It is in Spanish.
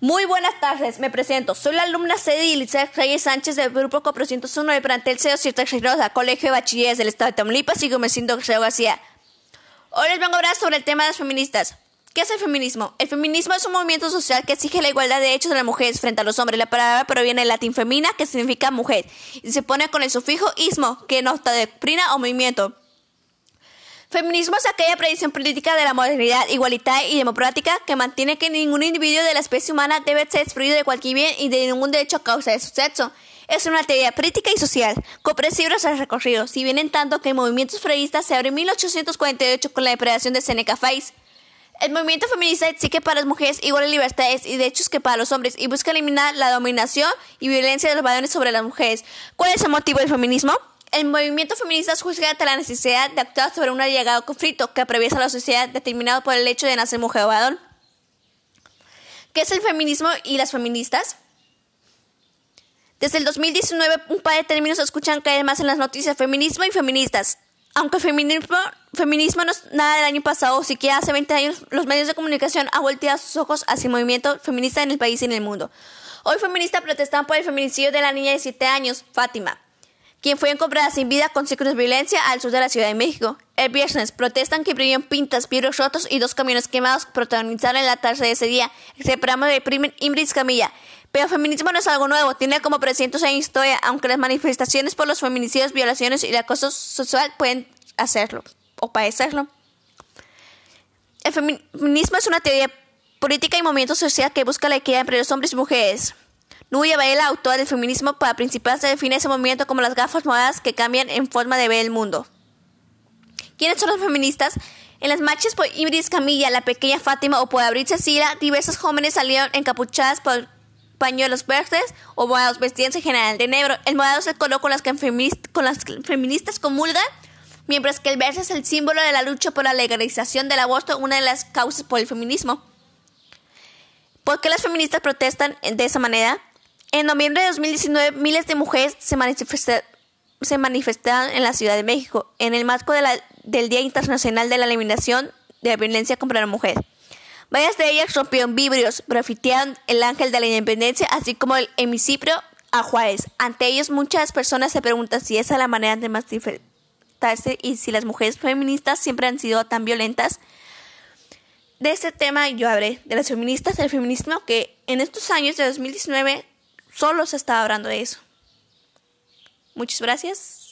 Muy buenas tardes, me presento. Soy la alumna Cedi Lizeth Reyes Sánchez del grupo 401 de plantel 07 Colegio de Bachilleres del Estado de Tamaulipas y me siento José García. Hoy les vengo a hablar sobre el tema de las feministas. ¿Qué es el feminismo? El feminismo es un movimiento social que exige la igualdad de derechos de las mujeres frente a los hombres. La palabra proviene del latín femina, que significa mujer, y se pone con el sufijo ismo, que de doctrina o movimiento. Feminismo es aquella predicción política de la modernidad igualitaria y democrática que mantiene que ningún individuo de la especie humana debe ser excluido de cualquier bien y de ningún derecho a causa de su sexo. Es una teoría política y social, comprensible el recorrido, si bien en tanto que el movimiento feminista se abre en 1848 con la depredación de Seneca Fais. El movimiento feminista exige para las mujeres iguales libertades y derechos que para los hombres y busca eliminar la dominación y violencia de los varones sobre las mujeres. ¿Cuál es el motivo del feminismo? El movimiento feminista juzga la necesidad de actuar sobre un llegado conflicto que atraviesa la sociedad determinado por el hecho de nacer mujer o varón. ¿Qué es el feminismo y las feministas? Desde el 2019, un par de términos se escuchan cada más en las noticias, feminismo y feministas. Aunque feminismo, feminismo no es nada del año pasado, siquiera hace 20 años, los medios de comunicación han volteado sus ojos hacia el movimiento feminista en el país y en el mundo. Hoy feministas protestan por el feminicidio de la niña de 7 años, Fátima quien fue encontrada sin vida con signos de violencia al sur de la Ciudad de México. El viernes protestan que brillan pintas, vidrios rotos y dos camiones quemados protagonizaron la tarde de ese día. El programa de Primer Imbris Camilla. Pero feminismo no es algo nuevo, tiene como 300 años historia, aunque las manifestaciones por los feminicidios, violaciones y el acoso sexual pueden hacerlo o padecerlo. El feminismo es una teoría política y movimiento social que busca la equidad entre los hombres y mujeres. Nuya Baela, autora del feminismo, para principal se define ese movimiento como las gafas moradas que cambian en forma de ver el mundo. ¿Quiénes son las feministas? En las marchas por Ibris Camilla, la pequeña Fátima o por Abril Cecilia, diversos jóvenes salieron encapuchadas por pañuelos verdes o morados, vestidos en general de negro. El morado se coló con las que con las feministas comulgan, mientras que el verde es el símbolo de la lucha por la legalización del aborto, una de las causas por el feminismo. ¿Por qué las feministas protestan de esa manera? En noviembre de 2019, miles de mujeres se, manifestaron en la Ciudad de México en el marco del Día Internacional de la Eliminación de la Violencia contra la Mujer. Varias de ellas rompieron vidrios, grafitearon el ángel de la independencia, así como el hemiciclo a Juárez. Ante ellos, muchas personas se preguntan si esa es la manera de manifestarse y si las mujeres feministas siempre han sido tan violentas. De este tema yo hablé de las feministas del feminismo que en estos años de 2019 Solo se está hablando de eso. Muchas gracias.